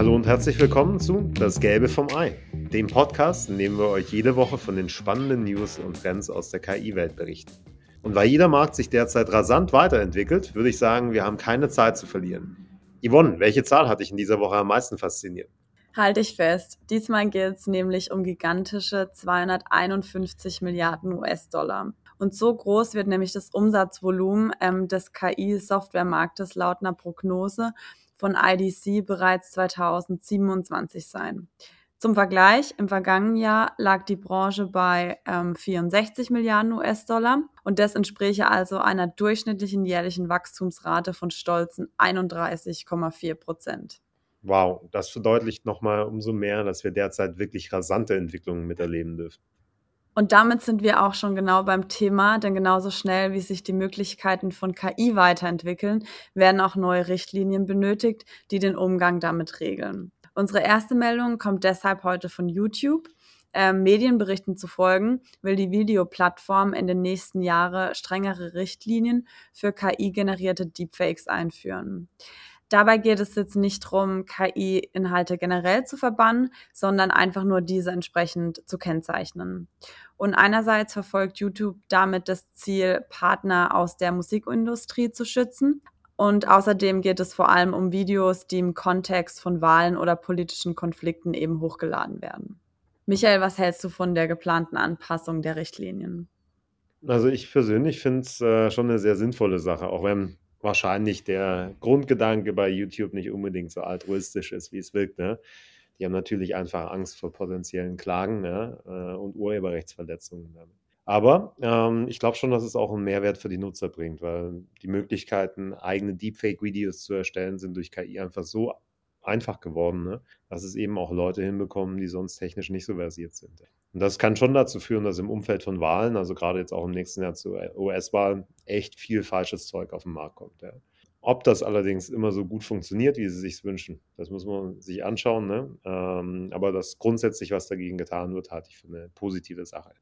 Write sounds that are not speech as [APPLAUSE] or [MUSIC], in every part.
Hallo und herzlich willkommen zu Das Gelbe vom Ei, dem Podcast, in dem wir euch jede Woche von den spannenden News und Trends aus der KI-Welt berichten. Und weil jeder Markt sich derzeit rasant weiterentwickelt, würde ich sagen, wir haben keine Zeit zu verlieren. Yvonne, welche Zahl hat dich in dieser Woche am meisten fasziniert? Halte ich fest. Diesmal geht es nämlich um gigantische 251 Milliarden US-Dollar. Und so groß wird nämlich das Umsatzvolumen ähm, des KI-Softwaremarktes laut einer Prognose von IDC bereits 2027 sein. Zum Vergleich, im vergangenen Jahr lag die Branche bei ähm, 64 Milliarden US-Dollar und das entspräche also einer durchschnittlichen jährlichen Wachstumsrate von stolzen 31,4 Prozent. Wow, das verdeutlicht nochmal umso mehr, dass wir derzeit wirklich rasante Entwicklungen miterleben dürfen. Und damit sind wir auch schon genau beim Thema, denn genauso schnell wie sich die Möglichkeiten von KI weiterentwickeln, werden auch neue Richtlinien benötigt, die den Umgang damit regeln. Unsere erste Meldung kommt deshalb heute von YouTube. Ähm, Medienberichten zu folgen, will die Videoplattform in den nächsten Jahren strengere Richtlinien für KI-generierte Deepfakes einführen. Dabei geht es jetzt nicht darum, KI-Inhalte generell zu verbannen, sondern einfach nur diese entsprechend zu kennzeichnen. Und einerseits verfolgt YouTube damit das Ziel, Partner aus der Musikindustrie zu schützen. Und außerdem geht es vor allem um Videos, die im Kontext von Wahlen oder politischen Konflikten eben hochgeladen werden. Michael, was hältst du von der geplanten Anpassung der Richtlinien? Also ich persönlich finde es äh, schon eine sehr sinnvolle Sache, auch wenn wahrscheinlich der Grundgedanke bei YouTube nicht unbedingt so altruistisch ist, wie es wirkt. Ne? Die haben natürlich einfach Angst vor potenziellen Klagen ne? Äh, und Urheberrechtsverletzungen. Aber ähm, ich glaube schon, dass es auch einen Mehrwert für die Nutzer bringt, weil die Möglichkeiten, eigene Deepfake-Videos zu erstellen, sind durch KI einfach so einfach geworden, ne? dass es eben auch Leute hinbekommen, die sonst technisch nicht so versiert sind. Und das kann schon dazu führen, dass im Umfeld von Wahlen, also gerade jetzt auch im nächsten Jahr zu US-Wahlen, echt viel falsches Zeug auf den Markt kommt. Ja. Ob das allerdings immer so gut funktioniert, wie sie sich wünschen, das muss man sich anschauen. Ne? Ähm, aber dass grundsätzlich was dagegen getan wird, halte ich für eine positive Sache.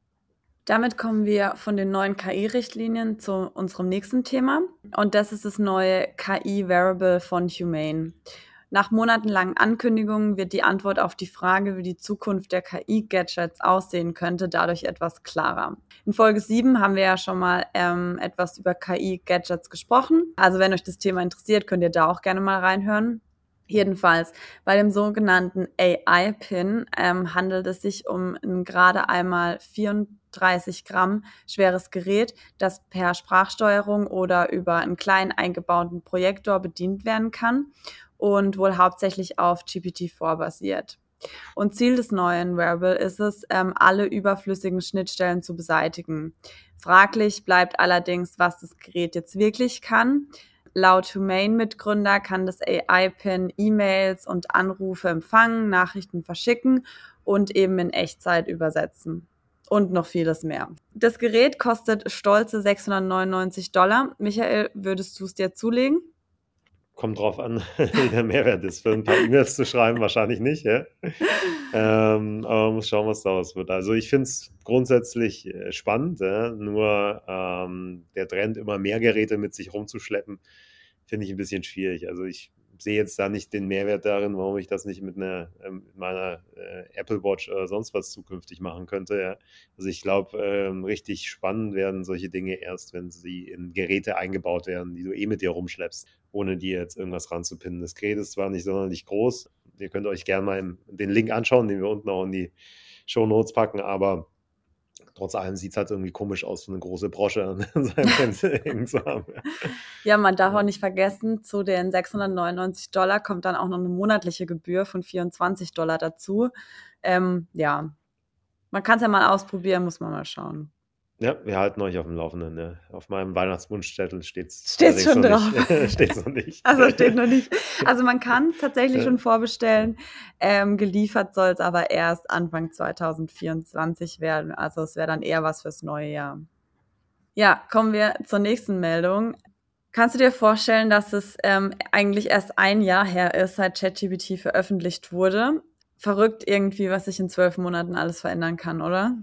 Damit kommen wir von den neuen KI-Richtlinien zu unserem nächsten Thema. Und das ist das neue KI-Variable von Humane. Nach monatelangen Ankündigungen wird die Antwort auf die Frage, wie die Zukunft der KI-Gadgets aussehen könnte, dadurch etwas klarer. In Folge 7 haben wir ja schon mal ähm, etwas über KI-Gadgets gesprochen. Also wenn euch das Thema interessiert, könnt ihr da auch gerne mal reinhören. Jedenfalls, bei dem sogenannten AI-Pin ähm, handelt es sich um ein gerade einmal 34 Gramm schweres Gerät, das per Sprachsteuerung oder über einen kleinen eingebauten Projektor bedient werden kann und wohl hauptsächlich auf GPT-4 basiert. Und Ziel des neuen Wearable ist es, ähm, alle überflüssigen Schnittstellen zu beseitigen. Fraglich bleibt allerdings, was das Gerät jetzt wirklich kann. Laut Humane-Mitgründer kann das AI-Pin E-Mails und Anrufe empfangen, Nachrichten verschicken und eben in Echtzeit übersetzen. Und noch vieles mehr. Das Gerät kostet stolze 699 Dollar. Michael, würdest du es dir zulegen? Kommt drauf an, wie [LAUGHS] der Mehrwert ist. Für ein paar E-Mails zu schreiben, wahrscheinlich nicht. Ja? Ähm, aber man muss schauen, was daraus wird. Also ich finde es grundsätzlich äh, spannend, ja? nur ähm, der Trend, immer mehr Geräte mit sich rumzuschleppen, finde ich ein bisschen schwierig. Also ich sehe jetzt da nicht den Mehrwert darin, warum ich das nicht mit, einer, ähm, meiner äh, Apple Watch oder sonst was zukünftig machen könnte. Ja. Also ich glaube, ähm, richtig spannend werden solche Dinge erst, wenn sie in Geräte eingebaut werden, die du eh mit dir rumschleppst, ohne dir jetzt irgendwas ranzupinnen. Das Gerät ist zwar nicht sonderlich groß, ihr könnt euch gerne mal den Link anschauen, den wir unten auch in die Show Notes packen, aber trotz allem sieht es halt irgendwie komisch aus, so eine große Brosche an [LAUGHS] seinem Fenster [LAUGHS] hängen zu haben. Ja, man darf auch nicht vergessen, zu den 699 Dollar kommt dann auch noch eine monatliche Gebühr von 24 Dollar dazu. Ähm, ja, man kann es ja mal ausprobieren, muss man mal schauen. Ja, wir halten euch auf dem Laufenden. Ne? Auf meinem Weihnachtswunschzettel steht es Steht's schon drauf. [LAUGHS] steht noch nicht. [LAUGHS] Also steht noch nicht. Also man kann [LAUGHS] tatsächlich schon vorbestellen. Ähm, geliefert soll es aber erst Anfang 2024 werden. Also es wäre dann eher was fürs neue Jahr. Ja, kommen wir zur nächsten Meldung. Kannst du dir vorstellen, dass es ähm, eigentlich erst ein Jahr her ist, seit ChatGPT veröffentlicht wurde? Verrückt irgendwie, was sich in zwölf Monaten alles verändern kann, oder?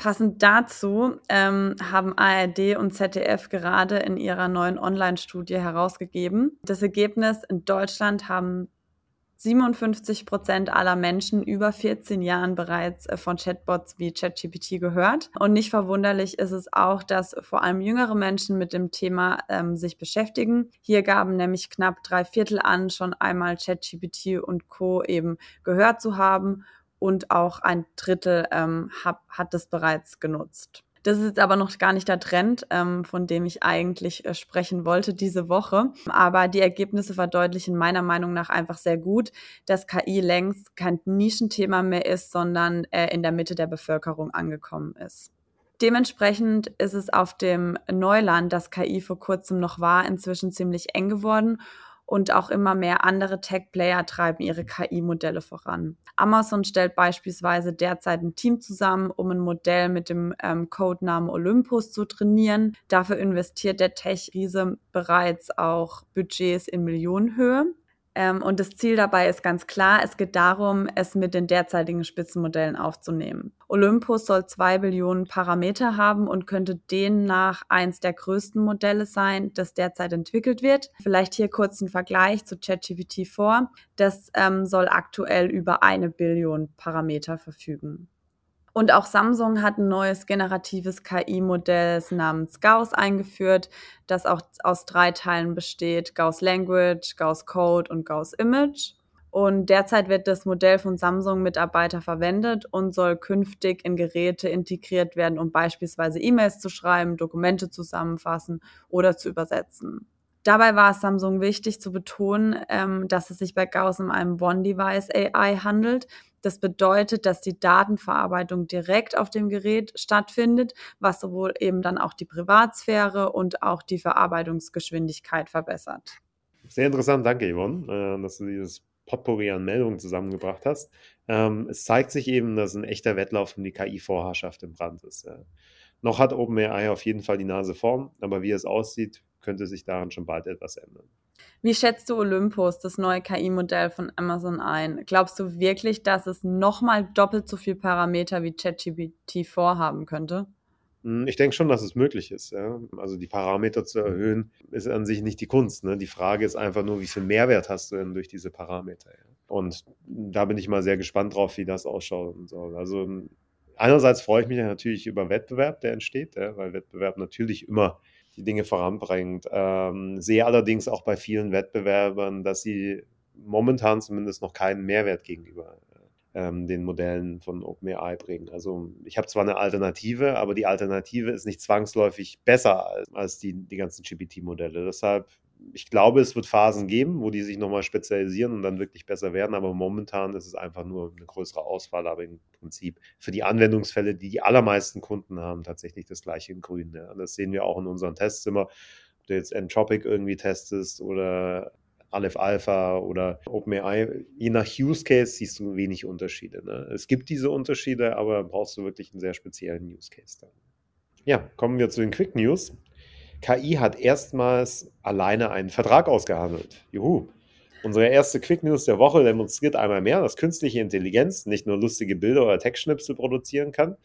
Passend dazu ähm, haben ARD und ZDF gerade in ihrer neuen Online-Studie herausgegeben. Das Ergebnis in Deutschland haben 57 Prozent aller Menschen über 14 Jahren bereits äh, von Chatbots wie ChatGPT gehört. Und nicht verwunderlich ist es auch, dass vor allem jüngere Menschen mit dem Thema ähm, sich beschäftigen. Hier gaben nämlich knapp drei Viertel an, schon einmal ChatGPT und Co. eben gehört zu haben. Und auch ein Drittel ähm, hab, hat es bereits genutzt. Das ist aber noch gar nicht der Trend, ähm, von dem ich eigentlich äh, sprechen wollte diese Woche. Aber die Ergebnisse verdeutlichen meiner Meinung nach einfach sehr gut, dass KI längst kein Nischenthema mehr ist, sondern äh, in der Mitte der Bevölkerung angekommen ist. Dementsprechend ist es auf dem Neuland, das KI vor kurzem noch war, inzwischen ziemlich eng geworden und auch immer mehr andere Tech-Player treiben ihre KI-Modelle voran. Amazon stellt beispielsweise derzeit ein Team zusammen, um ein Modell mit dem ähm, Codenamen Olympus zu trainieren. Dafür investiert der Tech-Riese bereits auch Budgets in Millionenhöhe. Ähm, und das Ziel dabei ist ganz klar, es geht darum, es mit den derzeitigen Spitzenmodellen aufzunehmen. Olympus soll zwei Billionen Parameter haben und könnte demnach eins der größten Modelle sein, das derzeit entwickelt wird. Vielleicht hier kurz ein Vergleich zu ChatGPT 4. Das ähm, soll aktuell über eine Billion Parameter verfügen. Und auch Samsung hat ein neues generatives KI-Modell namens Gauss eingeführt, das auch aus drei Teilen besteht: Gauss Language, Gauss Code und Gauss Image. Und derzeit wird das Modell von Samsung-Mitarbeiter verwendet und soll künftig in Geräte integriert werden, um beispielsweise E-Mails zu schreiben, Dokumente zusammenfassen oder zu übersetzen. Dabei war es Samsung wichtig zu betonen, ähm, dass es sich bei Gauss um einem One-Device AI handelt, das bedeutet, dass die Datenverarbeitung direkt auf dem Gerät stattfindet, was sowohl eben dann auch die Privatsphäre und auch die Verarbeitungsgeschwindigkeit verbessert. Sehr interessant, danke Yvonne, äh, dass du dieses Potpourri an Meldungen zusammengebracht hast. Ähm, es zeigt sich eben, dass ein echter Wettlauf um die KI-Vorherrschaft im Brand ist. Noch hat OpenAI auf jeden Fall die Nase vorn, aber wie es aussieht, könnte sich daran schon bald etwas ändern. Wie schätzt du Olympus, das neue KI-Modell von Amazon, ein? Glaubst du wirklich, dass es nochmal doppelt so viele Parameter wie ChatGPT vorhaben könnte? Hm, ich denke schon, dass es möglich ist. Ja. Also die Parameter zu erhöhen, ist an sich nicht die Kunst. Ne? Die Frage ist einfach nur, wie viel Mehrwert hast du denn durch diese Parameter? Ja? Und da bin ich mal sehr gespannt drauf, wie das ausschauen soll. Also einerseits freue ich mich natürlich über Wettbewerb, der entsteht, ja, weil Wettbewerb natürlich immer die Dinge voranbringt. Ähm, sehe allerdings auch bei vielen Wettbewerbern, dass sie momentan zumindest noch keinen Mehrwert gegenüber ähm, den Modellen von OpenAI bringen. Also ich habe zwar eine Alternative, aber die Alternative ist nicht zwangsläufig besser als, als die, die ganzen GPT-Modelle. Deshalb ich glaube, es wird Phasen geben, wo die sich nochmal spezialisieren und dann wirklich besser werden, aber momentan ist es einfach nur eine größere Auswahl, aber im Prinzip für die Anwendungsfälle, die die allermeisten Kunden haben, tatsächlich das gleiche in Grün. Ja. Das sehen wir auch in unseren Tests immer. Ob du jetzt Entropic irgendwie testest oder Aleph Alpha oder OpenAI, je nach Use Case siehst du wenig Unterschiede. Ne? Es gibt diese Unterschiede, aber brauchst du wirklich einen sehr speziellen Use Case dann. Ja, kommen wir zu den Quick News. KI hat erstmals alleine einen Vertrag ausgehandelt. Juhu. Unsere erste Quick News der Woche demonstriert einmal mehr, dass künstliche Intelligenz nicht nur lustige Bilder oder Textschnipsel produzieren kann,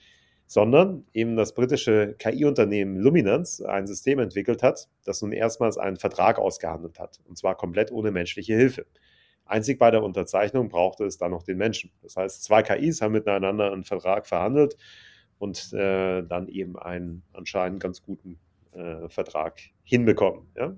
sondern eben das britische KI-Unternehmen Luminance ein System entwickelt hat, das nun erstmals einen Vertrag ausgehandelt hat, und zwar komplett ohne menschliche Hilfe. Einzig bei der Unterzeichnung brauchte es dann noch den Menschen. Das heißt, zwei KIs haben miteinander einen Vertrag verhandelt und äh, dann eben einen anscheinend ganz guten äh, Vertrag hinbekommen. Ja?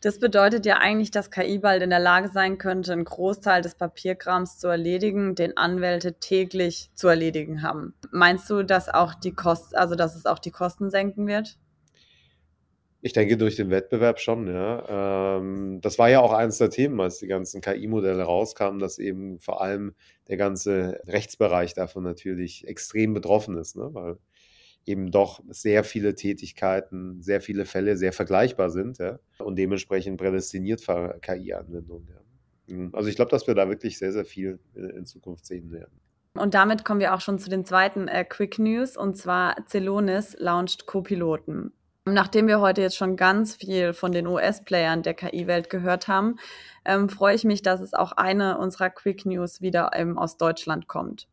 Das bedeutet ja eigentlich, dass KI bald in der Lage sein könnte, einen Großteil des Papierkrams zu erledigen, den Anwälte täglich zu erledigen haben. Meinst du, dass auch die Kosten, also dass es auch die Kosten senken wird? Ich denke durch den Wettbewerb schon, ja. Ähm, das war ja auch eines der Themen, als die ganzen KI-Modelle rauskamen, dass eben vor allem der ganze Rechtsbereich davon natürlich extrem betroffen ist, ne? weil eben doch sehr viele Tätigkeiten, sehr viele Fälle sehr vergleichbar sind ja, und dementsprechend prädestiniert für KI-Anwendungen. Ja. Mhm. Also ich glaube, dass wir da wirklich sehr, sehr viel in Zukunft sehen werden. Und damit kommen wir auch schon zu den zweiten äh, Quick News und zwar Celonis launcht Co-Piloten. Nachdem wir heute jetzt schon ganz viel von den US-Playern der KI-Welt gehört haben, ähm, freue ich mich, dass es auch eine unserer Quick News wieder ähm, aus Deutschland kommt.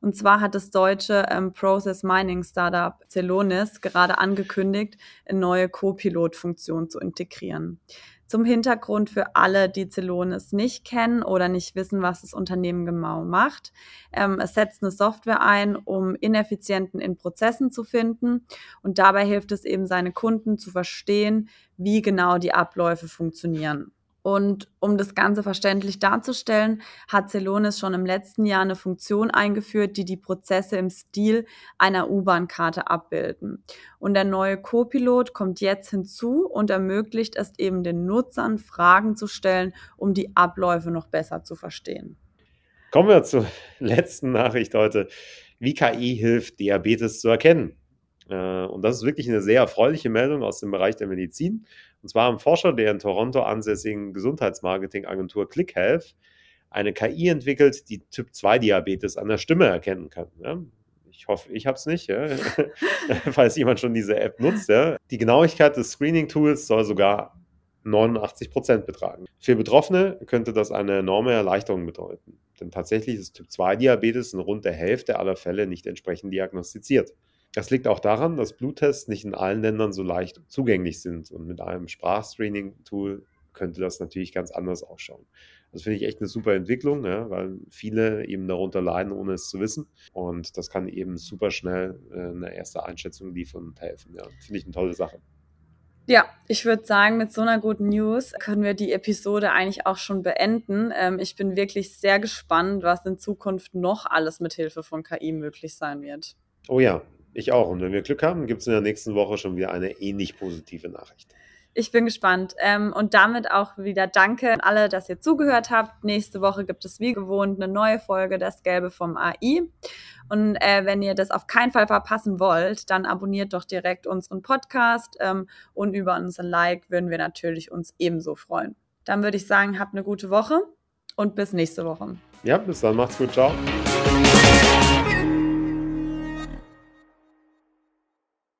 Und zwar hat das deutsche ähm, Process Mining Startup Celonis gerade angekündigt, eine neue Co-Pilot-Funktion zu integrieren. Zum Hintergrund für alle, die Celonis nicht kennen oder nicht wissen, was das Unternehmen genau macht. Ähm, es setzt eine Software ein, um Ineffizienten in Prozessen zu finden und dabei hilft es eben seine Kunden zu verstehen, wie genau die Abläufe funktionieren. Und um das Ganze verständlich darzustellen, hat Celonis schon im letzten Jahr eine Funktion eingeführt, die die Prozesse im Stil einer U-Bahn-Karte abbilden. Und der neue Copilot kommt jetzt hinzu und ermöglicht es eben den Nutzern, Fragen zu stellen, um die Abläufe noch besser zu verstehen. Kommen wir zur [LAUGHS] letzten Nachricht heute. Wie KI hilft, Diabetes zu erkennen? Äh, und das ist wirklich eine sehr erfreuliche Meldung aus dem Bereich der Medizin. Und zwar haben Forscher der in Toronto ansässigen Gesundheitsmarketing-Agentur ClickHealth eine KI entwickelt, die Typ-2-Diabetes an der Stimme erkennen kann. Ich hoffe, ich habe es nicht, [LAUGHS] falls jemand schon diese App nutzt. Die Genauigkeit des Screening-Tools soll sogar 89 Prozent betragen. Für Betroffene könnte das eine enorme Erleichterung bedeuten. Denn tatsächlich ist Typ-2-Diabetes in rund der Hälfte aller Fälle nicht entsprechend diagnostiziert. Das liegt auch daran, dass Bluttests nicht in allen Ländern so leicht zugänglich sind. Und mit einem Sprachscreening-Tool könnte das natürlich ganz anders ausschauen. Das finde ich echt eine super Entwicklung, ja, weil viele eben darunter leiden, ohne es zu wissen. Und das kann eben super schnell äh, eine erste Einschätzung liefern und helfen. Ja. Finde ich eine tolle Sache. Ja, ich würde sagen, mit so einer guten News können wir die Episode eigentlich auch schon beenden. Ähm, ich bin wirklich sehr gespannt, was in Zukunft noch alles mit Hilfe von KI möglich sein wird. Oh ja, ich auch. Und wenn wir Glück haben, gibt es in der nächsten Woche schon wieder eine ähnlich positive Nachricht. Ich bin gespannt. Ähm, und damit auch wieder danke an alle, dass ihr zugehört habt. Nächste Woche gibt es wie gewohnt eine neue Folge Das Gelbe vom AI. Und äh, wenn ihr das auf keinen Fall verpassen wollt, dann abonniert doch direkt unseren Podcast. Ähm, und über unseren Like würden wir natürlich uns ebenso freuen. Dann würde ich sagen, habt eine gute Woche und bis nächste Woche. Ja, bis dann. Macht's gut. Ciao.